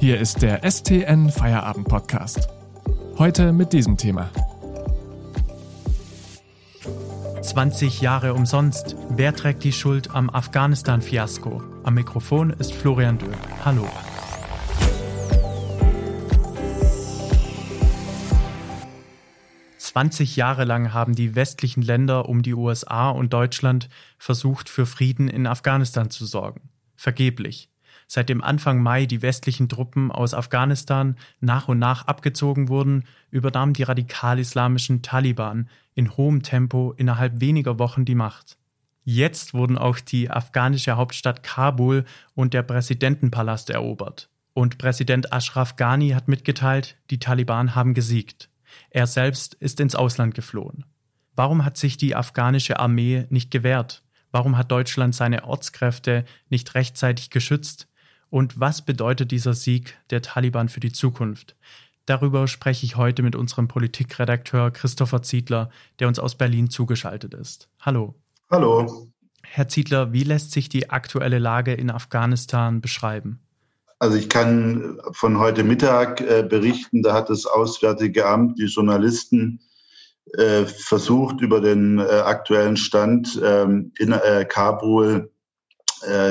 Hier ist der STN Feierabend Podcast. Heute mit diesem Thema. 20 Jahre umsonst. Wer trägt die Schuld am Afghanistan-Fiasko? Am Mikrofon ist Florian Dürr. Hallo. Zwanzig Jahre lang haben die westlichen Länder um die USA und Deutschland versucht, für Frieden in Afghanistan zu sorgen. Vergeblich. Seit dem Anfang Mai die westlichen Truppen aus Afghanistan nach und nach abgezogen wurden, übernahmen die radikal-islamischen Taliban in hohem Tempo innerhalb weniger Wochen die Macht. Jetzt wurden auch die afghanische Hauptstadt Kabul und der Präsidentenpalast erobert. Und Präsident Ashraf Ghani hat mitgeteilt, die Taliban haben gesiegt. Er selbst ist ins Ausland geflohen. Warum hat sich die afghanische Armee nicht gewehrt? Warum hat Deutschland seine Ortskräfte nicht rechtzeitig geschützt? Und was bedeutet dieser Sieg der Taliban für die Zukunft? Darüber spreche ich heute mit unserem Politikredakteur Christopher Ziedler, der uns aus Berlin zugeschaltet ist. Hallo. Hallo. Herr Ziedler, wie lässt sich die aktuelle Lage in Afghanistan beschreiben? Also ich kann von heute Mittag äh, berichten, da hat das Auswärtige Amt die Journalisten äh, versucht, über den äh, aktuellen Stand ähm, in Kabul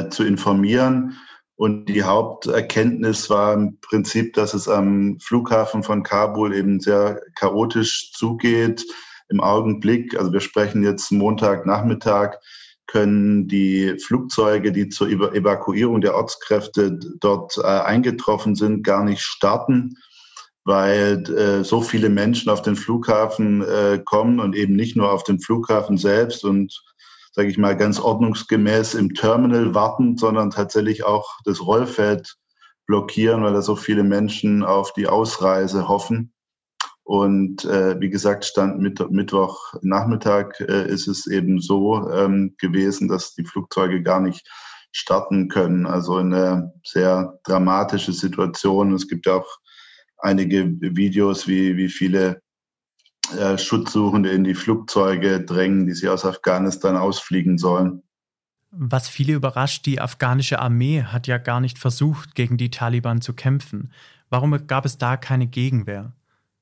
zu informieren. Und die Haupterkenntnis war im Prinzip, dass es am Flughafen von Kabul eben sehr chaotisch zugeht im Augenblick. Also wir sprechen jetzt Montagnachmittag, können die Flugzeuge, die zur Evakuierung der Ortskräfte dort äh, eingetroffen sind, gar nicht starten weil äh, so viele Menschen auf den Flughafen äh, kommen und eben nicht nur auf den Flughafen selbst und sage ich mal ganz ordnungsgemäß im Terminal warten, sondern tatsächlich auch das Rollfeld blockieren, weil da so viele Menschen auf die Ausreise hoffen. Und äh, wie gesagt, stand mit, Mittwochnachmittag äh, ist es eben so ähm, gewesen, dass die Flugzeuge gar nicht starten können. Also eine sehr dramatische Situation. Es gibt ja auch einige Videos, wie, wie viele äh, Schutzsuchende in die Flugzeuge drängen, die sie aus Afghanistan ausfliegen sollen. Was viele überrascht, die afghanische Armee hat ja gar nicht versucht, gegen die Taliban zu kämpfen. Warum gab es da keine Gegenwehr?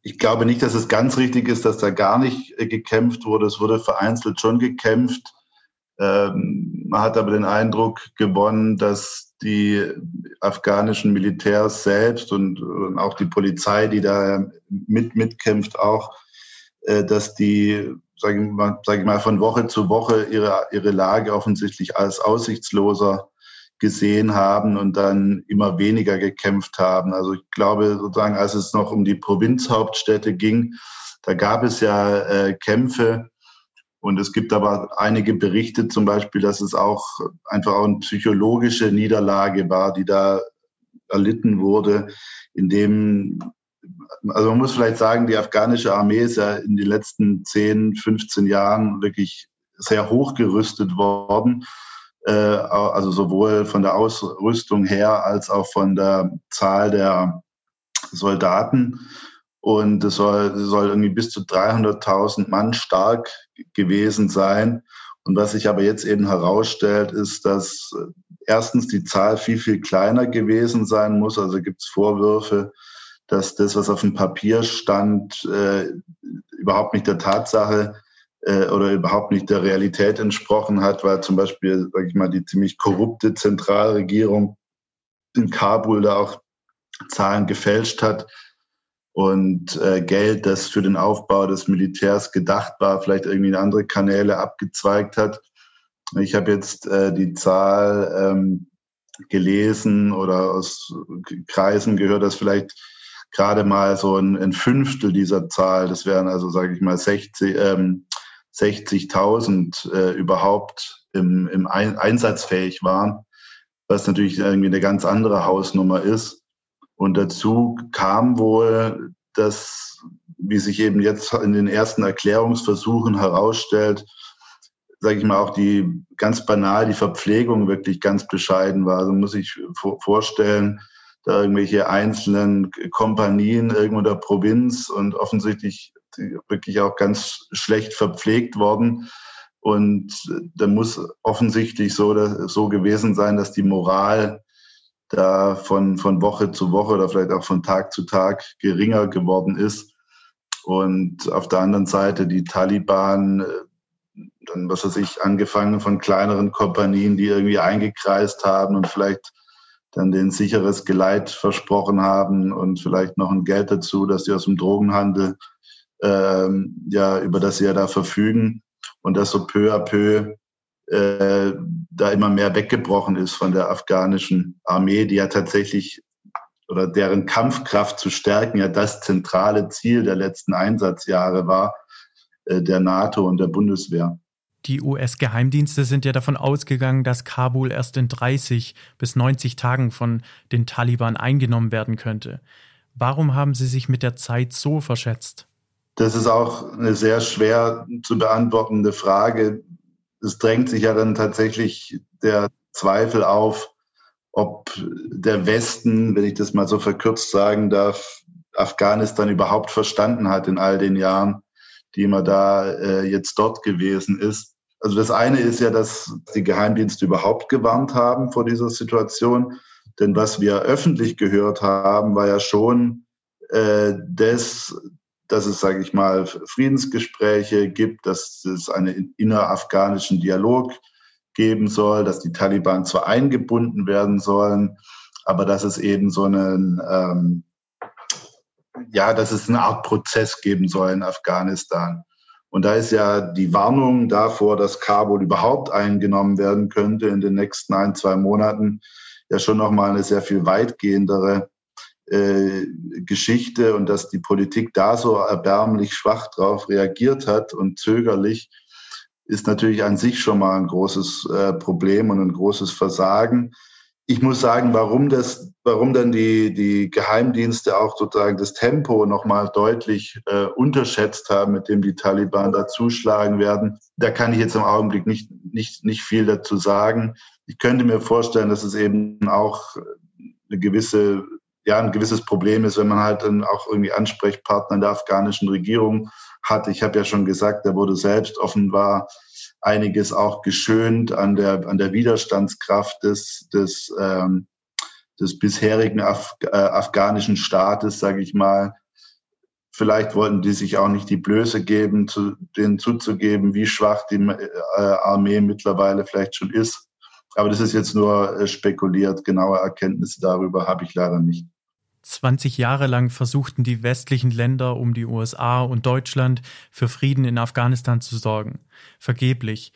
Ich glaube nicht, dass es ganz richtig ist, dass da gar nicht äh, gekämpft wurde. Es wurde vereinzelt schon gekämpft. Ähm, man hat aber den Eindruck gewonnen, dass die afghanischen Militärs selbst und, und auch die Polizei, die da mit, mitkämpft, auch, dass die, sage ich, mal, sag ich mal, von Woche zu Woche ihre, ihre Lage offensichtlich als aussichtsloser gesehen haben und dann immer weniger gekämpft haben. Also ich glaube sozusagen, als es noch um die Provinzhauptstädte ging, da gab es ja äh, Kämpfe, und es gibt aber einige Berichte zum Beispiel, dass es auch einfach auch eine psychologische Niederlage war, die da erlitten wurde, in dem, also man muss vielleicht sagen, die afghanische Armee ist ja in den letzten 10, 15 Jahren wirklich sehr hochgerüstet worden. Äh, also sowohl von der Ausrüstung her als auch von der Zahl der Soldaten. Und es soll, soll irgendwie bis zu 300.000 Mann stark gewesen sein. Und was sich aber jetzt eben herausstellt, ist, dass erstens die Zahl viel, viel kleiner gewesen sein muss. Also gibt es Vorwürfe, dass das, was auf dem Papier stand, äh, überhaupt nicht der Tatsache äh, oder überhaupt nicht der Realität entsprochen hat, weil zum Beispiel, sage ich mal, die ziemlich korrupte Zentralregierung in Kabul da auch Zahlen gefälscht hat und äh, Geld, das für den Aufbau des Militärs gedacht war, vielleicht irgendwie in andere Kanäle abgezweigt hat. Ich habe jetzt äh, die Zahl ähm, gelesen oder aus Kreisen gehört, dass vielleicht gerade mal so ein, ein Fünftel dieser Zahl, das wären also, sage ich mal, 60, ähm, 60.000 äh, überhaupt im, im Ein einsatzfähig waren, was natürlich irgendwie eine ganz andere Hausnummer ist. Und dazu kam wohl, dass, wie sich eben jetzt in den ersten Erklärungsversuchen herausstellt, sage ich mal, auch die ganz banal die Verpflegung wirklich ganz bescheiden war. Also muss ich vorstellen, da irgendwelche einzelnen Kompanien irgendwo in der Provinz und offensichtlich wirklich auch ganz schlecht verpflegt worden. Und da muss offensichtlich so, so gewesen sein, dass die Moral da von, von Woche zu Woche oder vielleicht auch von Tag zu Tag geringer geworden ist. Und auf der anderen Seite die Taliban, äh, dann was weiß ich, angefangen von kleineren Kompanien, die irgendwie eingekreist haben und vielleicht dann den sicheres Geleit versprochen haben und vielleicht noch ein Geld dazu, dass sie aus dem Drogenhandel, ähm, ja, über das sie ja da verfügen und das so peu à peu äh, da immer mehr weggebrochen ist von der afghanischen Armee, die ja tatsächlich oder deren Kampfkraft zu stärken ja das zentrale Ziel der letzten Einsatzjahre war, äh, der NATO und der Bundeswehr. Die US-Geheimdienste sind ja davon ausgegangen, dass Kabul erst in 30 bis 90 Tagen von den Taliban eingenommen werden könnte. Warum haben sie sich mit der Zeit so verschätzt? Das ist auch eine sehr schwer zu beantwortende Frage. Es drängt sich ja dann tatsächlich der Zweifel auf, ob der Westen, wenn ich das mal so verkürzt sagen darf, Afghanistan überhaupt verstanden hat in all den Jahren, die man da äh, jetzt dort gewesen ist. Also das eine ist ja, dass die Geheimdienste überhaupt gewarnt haben vor dieser Situation. Denn was wir öffentlich gehört haben, war ja schon äh, das, dass es, sage ich mal, Friedensgespräche gibt, dass es einen innerafghanischen Dialog geben soll, dass die Taliban zwar eingebunden werden sollen, aber dass es eben so einen, ähm, ja, dass es eine Art Prozess geben soll in Afghanistan. Und da ist ja die Warnung davor, dass Kabul überhaupt eingenommen werden könnte in den nächsten ein, zwei Monaten, ja schon nochmal eine sehr viel weitgehendere äh, Geschichte und dass die Politik da so erbärmlich schwach drauf reagiert hat und zögerlich, ist natürlich an sich schon mal ein großes äh, Problem und ein großes Versagen. Ich muss sagen, warum das, warum dann die, die Geheimdienste auch sozusagen das Tempo nochmal deutlich äh, unterschätzt haben, mit dem die Taliban da zuschlagen werden, da kann ich jetzt im Augenblick nicht, nicht, nicht viel dazu sagen. Ich könnte mir vorstellen, dass es eben auch eine gewisse, ja, ein gewisses Problem ist, wenn man halt dann auch irgendwie Ansprechpartner in der afghanischen Regierung hat. Ich habe ja schon gesagt, da wurde selbst offenbar einiges auch geschönt an der, an der Widerstandskraft des, des, ähm, des bisherigen Af äh, afghanischen Staates, sage ich mal. Vielleicht wollten die sich auch nicht die Blöße geben, zu, denen zuzugeben, wie schwach die äh, Armee mittlerweile vielleicht schon ist. Aber das ist jetzt nur äh, spekuliert. Genaue Erkenntnisse darüber habe ich leider nicht. 20 Jahre lang versuchten die westlichen Länder um die USA und Deutschland für Frieden in Afghanistan zu sorgen. Vergeblich.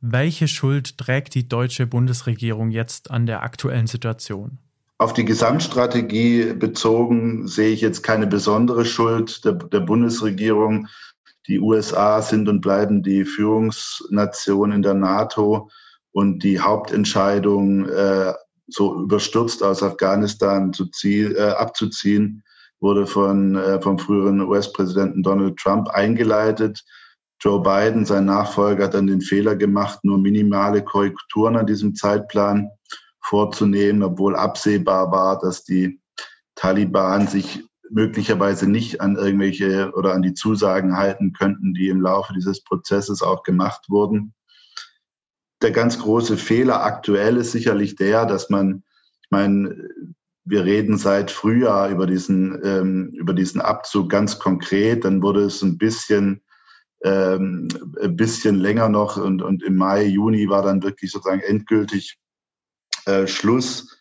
Welche Schuld trägt die deutsche Bundesregierung jetzt an der aktuellen Situation? Auf die Gesamtstrategie bezogen sehe ich jetzt keine besondere Schuld der, der Bundesregierung. Die USA sind und bleiben die Führungsnation in der NATO und die Hauptentscheidung äh, so überstürzt aus Afghanistan zu äh, abzuziehen, wurde von, äh, vom früheren US-Präsidenten Donald Trump eingeleitet. Joe Biden, sein Nachfolger, hat dann den Fehler gemacht, nur minimale Korrekturen an diesem Zeitplan vorzunehmen, obwohl absehbar war, dass die Taliban sich möglicherweise nicht an irgendwelche oder an die Zusagen halten könnten, die im Laufe dieses Prozesses auch gemacht wurden der ganz große Fehler aktuell ist sicherlich der, dass man, ich meine, wir reden seit Frühjahr über diesen, ähm, über diesen Abzug ganz konkret. Dann wurde es ein bisschen, ähm, ein bisschen länger noch und, und im Mai, Juni war dann wirklich sozusagen endgültig äh, Schluss.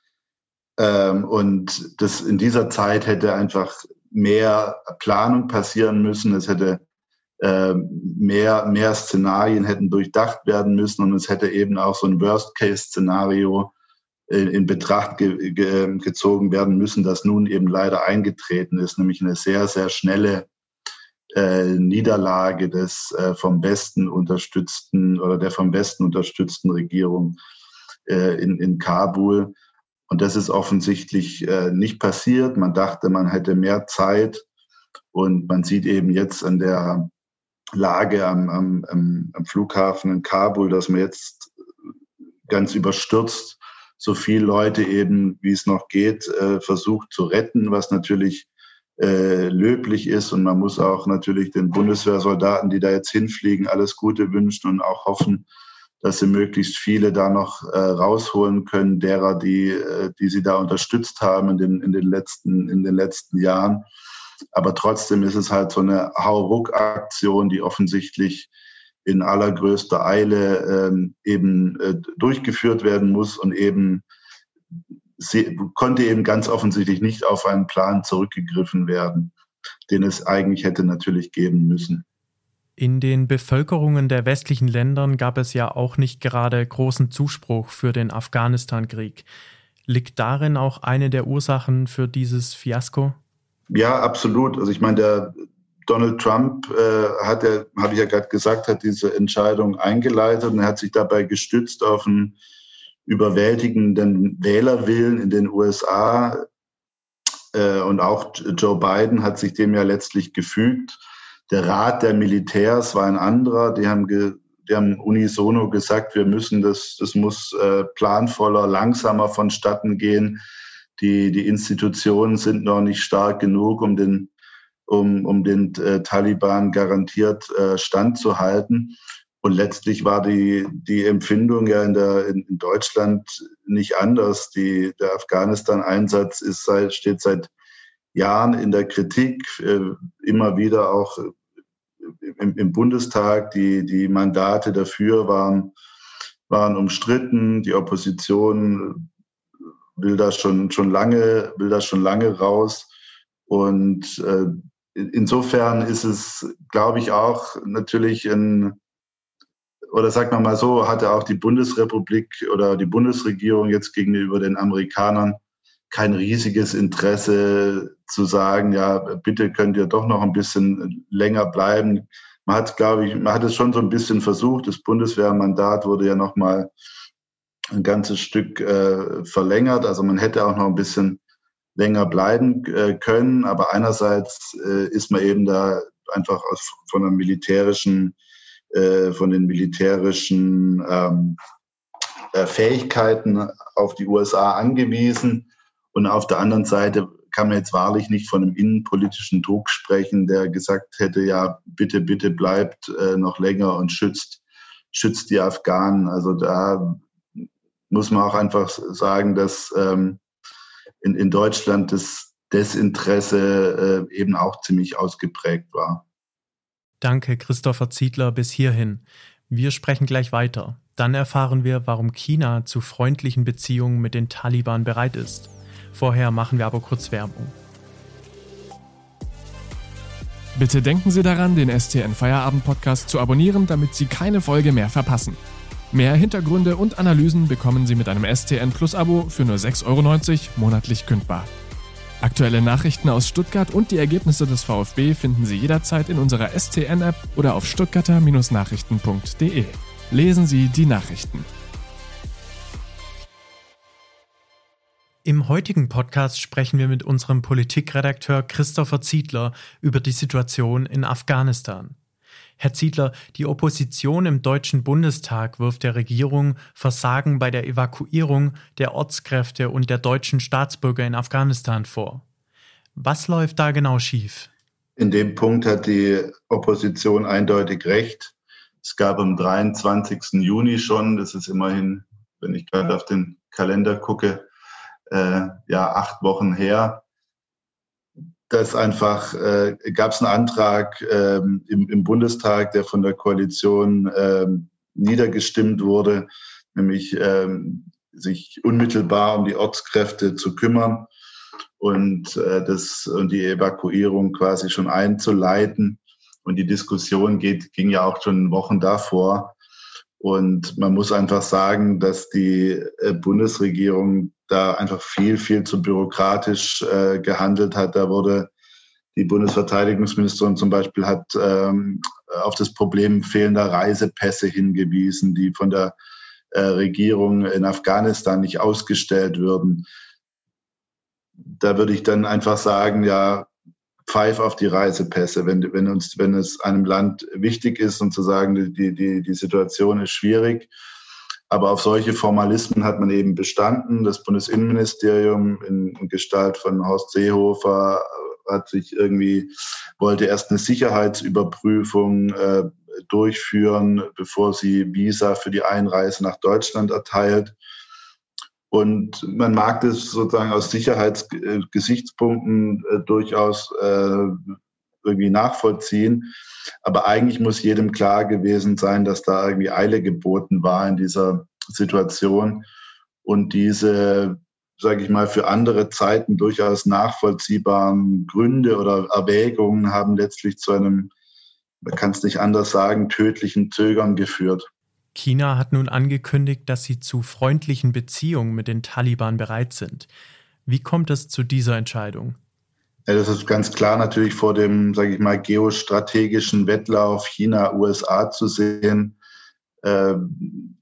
Ähm, und das in dieser Zeit hätte einfach mehr Planung passieren müssen. Es hätte ähm, mehr, mehr Szenarien hätten durchdacht werden müssen und es hätte eben auch so ein Worst-Case-Szenario in, in, Betracht ge, ge, gezogen werden müssen, das nun eben leider eingetreten ist, nämlich eine sehr, sehr schnelle äh, Niederlage des äh, vom Westen unterstützten oder der vom Westen unterstützten Regierung äh, in, in Kabul. Und das ist offensichtlich äh, nicht passiert. Man dachte, man hätte mehr Zeit. Und man sieht eben jetzt an der Lage am, am, am Flughafen in Kabul, dass man jetzt ganz überstürzt so viele Leute eben, wie es noch geht, äh, versucht zu retten, was natürlich äh, löblich ist. Und man muss auch natürlich den Bundeswehrsoldaten, die da jetzt hinfliegen, alles Gute wünschen und auch hoffen, dass sie möglichst viele da noch äh, rausholen können, derer, die, äh, die sie da unterstützt haben in den, in den, letzten, in den letzten Jahren. Aber trotzdem ist es halt so eine Hauruck-Aktion, die offensichtlich in allergrößter Eile ähm, eben äh, durchgeführt werden muss und eben sie konnte eben ganz offensichtlich nicht auf einen Plan zurückgegriffen werden, den es eigentlich hätte natürlich geben müssen. In den Bevölkerungen der westlichen Ländern gab es ja auch nicht gerade großen Zuspruch für den Afghanistan-Krieg. Liegt darin auch eine der Ursachen für dieses Fiasko? Ja, absolut. Also ich meine, der Donald Trump äh, hat ja, habe ich ja gerade gesagt, hat diese Entscheidung eingeleitet und hat sich dabei gestützt auf einen überwältigenden Wählerwillen in den USA. Äh, und auch Joe Biden hat sich dem ja letztlich gefügt. Der Rat der Militärs war ein anderer. Die haben, ge, die haben unisono gesagt, wir müssen das, das muss äh, planvoller, langsamer vonstatten gehen. Die, die Institutionen sind noch nicht stark genug, um den, um, um den äh, Taliban garantiert äh, standzuhalten. Und letztlich war die, die Empfindung ja in, der, in, in Deutschland nicht anders. Die, der Afghanistan-Einsatz steht seit Jahren in der Kritik, äh, immer wieder auch im, im, Bundestag. Die, die Mandate dafür waren, waren umstritten. Die Opposition will das schon, schon lange, will das schon lange raus. Und äh, insofern ist es, glaube ich, auch natürlich ein, oder sagt man mal so, hatte auch die Bundesrepublik oder die Bundesregierung jetzt gegenüber den Amerikanern kein riesiges Interesse zu sagen, ja, bitte könnt ihr doch noch ein bisschen länger bleiben. Man hat, glaube ich, man hat es schon so ein bisschen versucht. Das Bundeswehrmandat wurde ja noch mal ein ganzes Stück äh, verlängert. Also man hätte auch noch ein bisschen länger bleiben äh, können. Aber einerseits äh, ist man eben da einfach aus, von einer militärischen äh, von den militärischen ähm, äh, Fähigkeiten auf die USA angewiesen. Und auf der anderen Seite kann man jetzt wahrlich nicht von einem innenpolitischen Druck sprechen, der gesagt hätte, ja, bitte, bitte bleibt äh, noch länger und schützt, schützt die Afghanen. Also da muss man auch einfach sagen, dass ähm, in, in Deutschland das Desinteresse äh, eben auch ziemlich ausgeprägt war. Danke, Christopher Ziedler, bis hierhin. Wir sprechen gleich weiter. Dann erfahren wir, warum China zu freundlichen Beziehungen mit den Taliban bereit ist. Vorher machen wir aber kurz Werbung. Bitte denken Sie daran, den STN Feierabend Podcast zu abonnieren, damit Sie keine Folge mehr verpassen. Mehr Hintergründe und Analysen bekommen Sie mit einem STN Plus Abo für nur 6,90 Euro monatlich kündbar. Aktuelle Nachrichten aus Stuttgart und die Ergebnisse des VfB finden Sie jederzeit in unserer STN-App oder auf stuttgarter-nachrichten.de. Lesen Sie die Nachrichten. Im heutigen Podcast sprechen wir mit unserem Politikredakteur Christopher Ziedler über die Situation in Afghanistan. Herr Ziedler, die Opposition im Deutschen Bundestag wirft der Regierung Versagen bei der Evakuierung der Ortskräfte und der deutschen Staatsbürger in Afghanistan vor. Was läuft da genau schief? In dem Punkt hat die Opposition eindeutig recht. Es gab am 23. Juni schon, das ist immerhin, wenn ich gerade auf den Kalender gucke, äh, ja, acht Wochen her, dass einfach äh, gab es einen Antrag ähm, im, im, Bundestag, der von der Koalition ähm, niedergestimmt wurde, nämlich ähm, sich unmittelbar um die Ortskräfte zu kümmern und äh, das und die Evakuierung quasi schon einzuleiten. Und die Diskussion geht, ging ja auch schon Wochen davor. Und man muss einfach sagen, dass die äh, Bundesregierung da einfach viel, viel zu bürokratisch äh, gehandelt hat. Da wurde die Bundesverteidigungsministerin zum Beispiel hat ähm, auf das Problem fehlender Reisepässe hingewiesen, die von der äh, Regierung in Afghanistan nicht ausgestellt würden. Da würde ich dann einfach sagen, ja, pfeif auf die Reisepässe, wenn, wenn, uns, wenn es einem Land wichtig ist und zu sagen, die, die, die Situation ist schwierig aber auf solche Formalismen hat man eben bestanden. Das Bundesinnenministerium in, Gestalt von Horst Seehofer hat sich irgendwie, wollte erst eine Sicherheitsüberprüfung äh, durchführen, bevor sie Visa für die Einreise nach Deutschland erteilt. Und man mag das sozusagen aus Sicherheitsgesichtspunkten äh, durchaus äh, irgendwie nachvollziehen. Aber eigentlich muss jedem klar gewesen sein, dass da irgendwie Eile geboten war in dieser Situation. Und diese, sage ich mal, für andere Zeiten durchaus nachvollziehbaren Gründe oder Erwägungen haben letztlich zu einem, man kann es nicht anders sagen, tödlichen Zögern geführt. China hat nun angekündigt, dass sie zu freundlichen Beziehungen mit den Taliban bereit sind. Wie kommt es zu dieser Entscheidung? Ja, das ist ganz klar natürlich vor dem, sage ich mal, geostrategischen Wettlauf China-USA zu sehen. Ähm,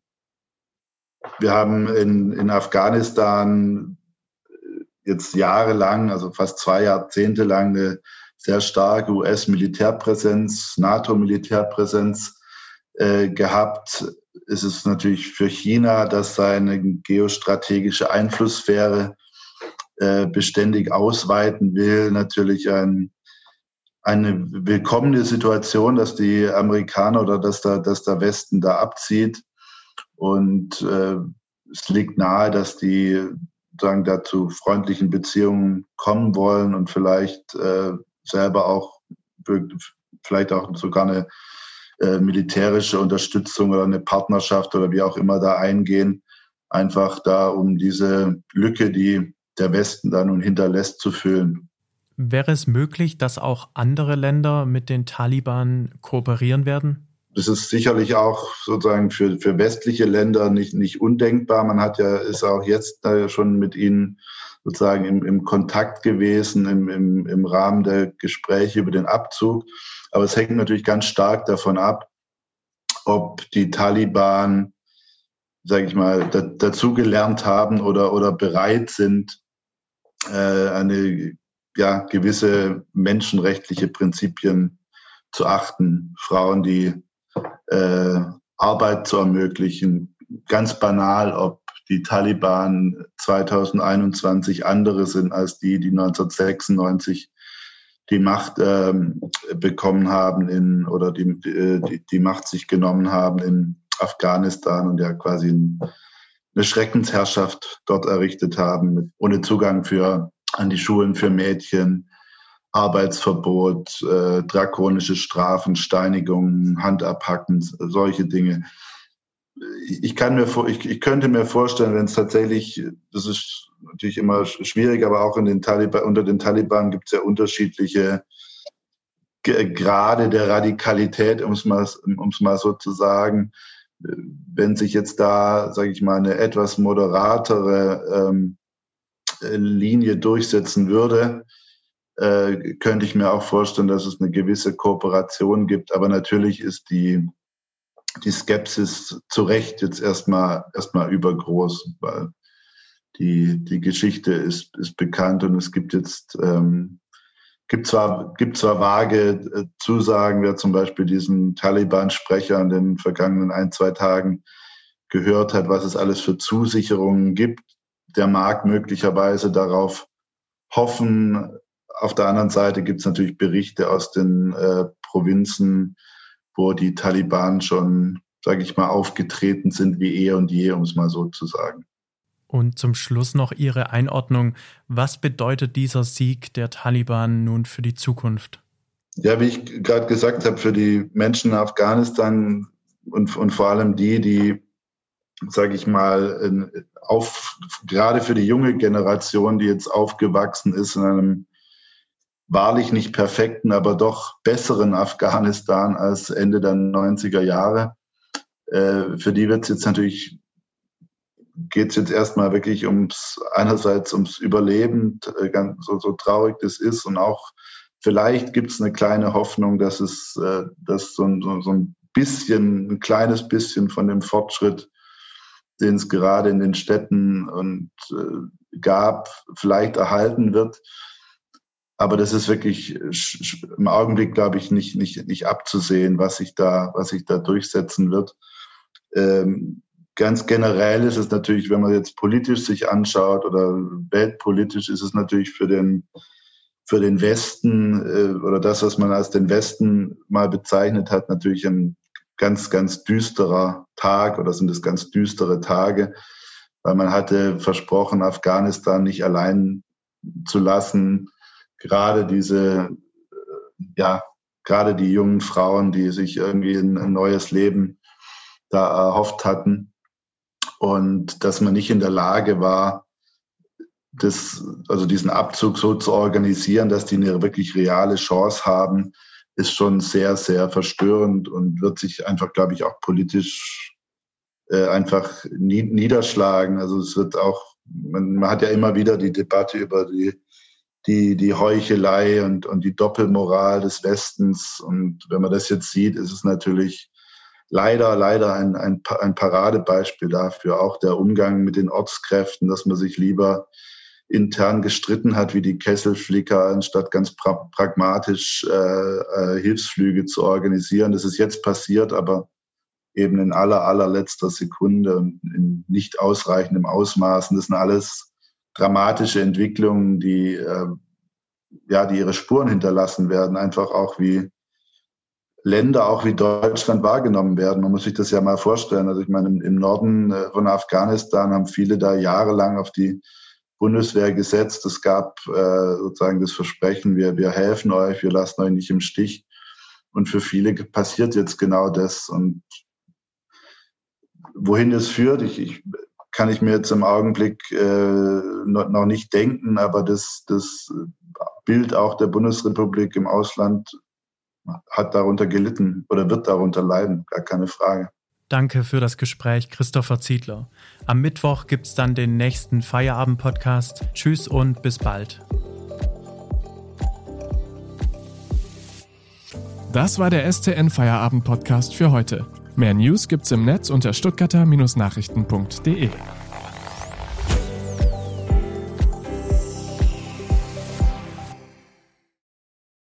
wir haben in, in Afghanistan jetzt jahrelang, also fast zwei Jahrzehnte lang, eine sehr starke US-Militärpräsenz, NATO-Militärpräsenz äh, gehabt. Es ist natürlich für China, dass seine geostrategische Einflusssphäre äh, beständig ausweiten will, natürlich ein, eine willkommene Situation, dass die Amerikaner oder dass der, dass der Westen da abzieht. Und äh, es liegt nahe, dass die sagen, dazu freundlichen Beziehungen kommen wollen und vielleicht äh, selber auch vielleicht auch sogar eine äh, militärische Unterstützung oder eine Partnerschaft oder wie auch immer da eingehen, einfach da, um diese Lücke, die der Westen da nun hinterlässt, zu füllen. Wäre es möglich, dass auch andere Länder mit den Taliban kooperieren werden? Das ist sicherlich auch sozusagen für, für westliche Länder nicht, nicht undenkbar. Man hat ja, ist auch jetzt schon mit ihnen sozusagen im, im Kontakt gewesen, im, im, im Rahmen der Gespräche über den Abzug. Aber es hängt natürlich ganz stark davon ab, ob die Taliban, sage ich mal, da, dazugelernt haben oder, oder bereit sind, eine ja, gewisse menschenrechtliche Prinzipien zu achten. Frauen, die äh, Arbeit zu ermöglichen. Ganz banal, ob die Taliban 2021 andere sind als die, die 1996 die Macht ähm, bekommen haben in oder die, die, die Macht sich genommen haben in Afghanistan und ja quasi eine Schreckensherrschaft dort errichtet haben, ohne Zugang für an die Schulen für Mädchen, Arbeitsverbot, äh, drakonische Strafen, Steinigungen, Handabhacken, solche Dinge. Ich, kann mir ich, ich könnte mir vorstellen, wenn es tatsächlich, das ist natürlich immer schwierig, aber auch in den Taliban, unter den Taliban gibt es ja unterschiedliche Grade der Radikalität, um es mal, mal so zu sagen. Wenn sich jetzt da, sage ich mal, eine etwas moderatere ähm, Linie durchsetzen würde, äh, könnte ich mir auch vorstellen, dass es eine gewisse Kooperation gibt. Aber natürlich ist die, die Skepsis zu Recht jetzt erstmal, erstmal übergroß, weil die, die Geschichte ist, ist bekannt und es gibt jetzt, ähm, gibt zwar, gibt zwar vage äh, Zusagen, wer zum Beispiel diesen Taliban-Sprecher in den vergangenen ein, zwei Tagen gehört hat, was es alles für Zusicherungen gibt, der mag möglicherweise darauf hoffen, auf der anderen Seite gibt es natürlich Berichte aus den äh, Provinzen, wo die Taliban schon, sage ich mal, aufgetreten sind wie eh und je, um es mal so zu sagen. Und zum Schluss noch Ihre Einordnung. Was bedeutet dieser Sieg der Taliban nun für die Zukunft? Ja, wie ich gerade gesagt habe, für die Menschen in Afghanistan und, und vor allem die, die, sage ich mal, auf, gerade für die junge Generation, die jetzt aufgewachsen ist in einem wahrlich nicht perfekten, aber doch besseren Afghanistan als Ende der 90er Jahre. Äh, für die wird es jetzt natürlich, geht es jetzt erstmal wirklich ums, einerseits ums Überleben, äh, ganz, so, so traurig das ist und auch vielleicht gibt es eine kleine Hoffnung, dass es, äh, dass so, so, so ein bisschen, ein kleines bisschen von dem Fortschritt, den es gerade in den Städten und äh, gab, vielleicht erhalten wird. Aber das ist wirklich im Augenblick, glaube ich, nicht, nicht, nicht abzusehen, was sich da, was sich da durchsetzen wird. Ähm, ganz generell ist es natürlich, wenn man jetzt politisch sich anschaut oder weltpolitisch, ist es natürlich für den, für den Westen äh, oder das, was man als den Westen mal bezeichnet hat, natürlich ein ganz, ganz düsterer Tag oder sind es ganz düstere Tage, weil man hatte versprochen, Afghanistan nicht allein zu lassen. Gerade diese, ja, gerade die jungen Frauen, die sich irgendwie ein neues Leben da erhofft hatten und dass man nicht in der Lage war, das, also diesen Abzug so zu organisieren, dass die eine wirklich reale Chance haben, ist schon sehr, sehr verstörend und wird sich einfach, glaube ich, auch politisch äh, einfach niederschlagen. Also es wird auch, man, man hat ja immer wieder die Debatte über die, die, die Heuchelei und, und die Doppelmoral des Westens. Und wenn man das jetzt sieht, ist es natürlich leider, leider ein, ein, ein Paradebeispiel dafür. Auch der Umgang mit den Ortskräften, dass man sich lieber intern gestritten hat wie die Kesselflicker, anstatt ganz pra pragmatisch äh, äh, Hilfsflüge zu organisieren. Das ist jetzt passiert, aber eben in aller, allerletzter Sekunde und in nicht ausreichendem Ausmaßen. Das sind alles dramatische Entwicklungen, die, äh, ja, die ihre Spuren hinterlassen werden, einfach auch wie Länder, auch wie Deutschland wahrgenommen werden. Man muss sich das ja mal vorstellen. Also ich meine, im Norden äh, von Afghanistan haben viele da jahrelang auf die Bundeswehr gesetzt. Es gab äh, sozusagen das Versprechen, wir, wir helfen euch, wir lassen euch nicht im Stich. Und für viele passiert jetzt genau das. Und wohin das führt, ich, ich kann ich mir jetzt im Augenblick äh, noch, nicht denken, aber das, das Bild auch der Bundesrepublik im Ausland hat darunter gelitten oder wird darunter leiden, gar keine Frage. Danke für das Gespräch, Christopher Ziedler. Am Mittwoch gibt es dann den nächsten Feierabend-Podcast. Tschüss und bis bald. Das war der STN Feierabend-Podcast für heute. Mehr News gibt's im Netz unter stuttgarter-nachrichten.de.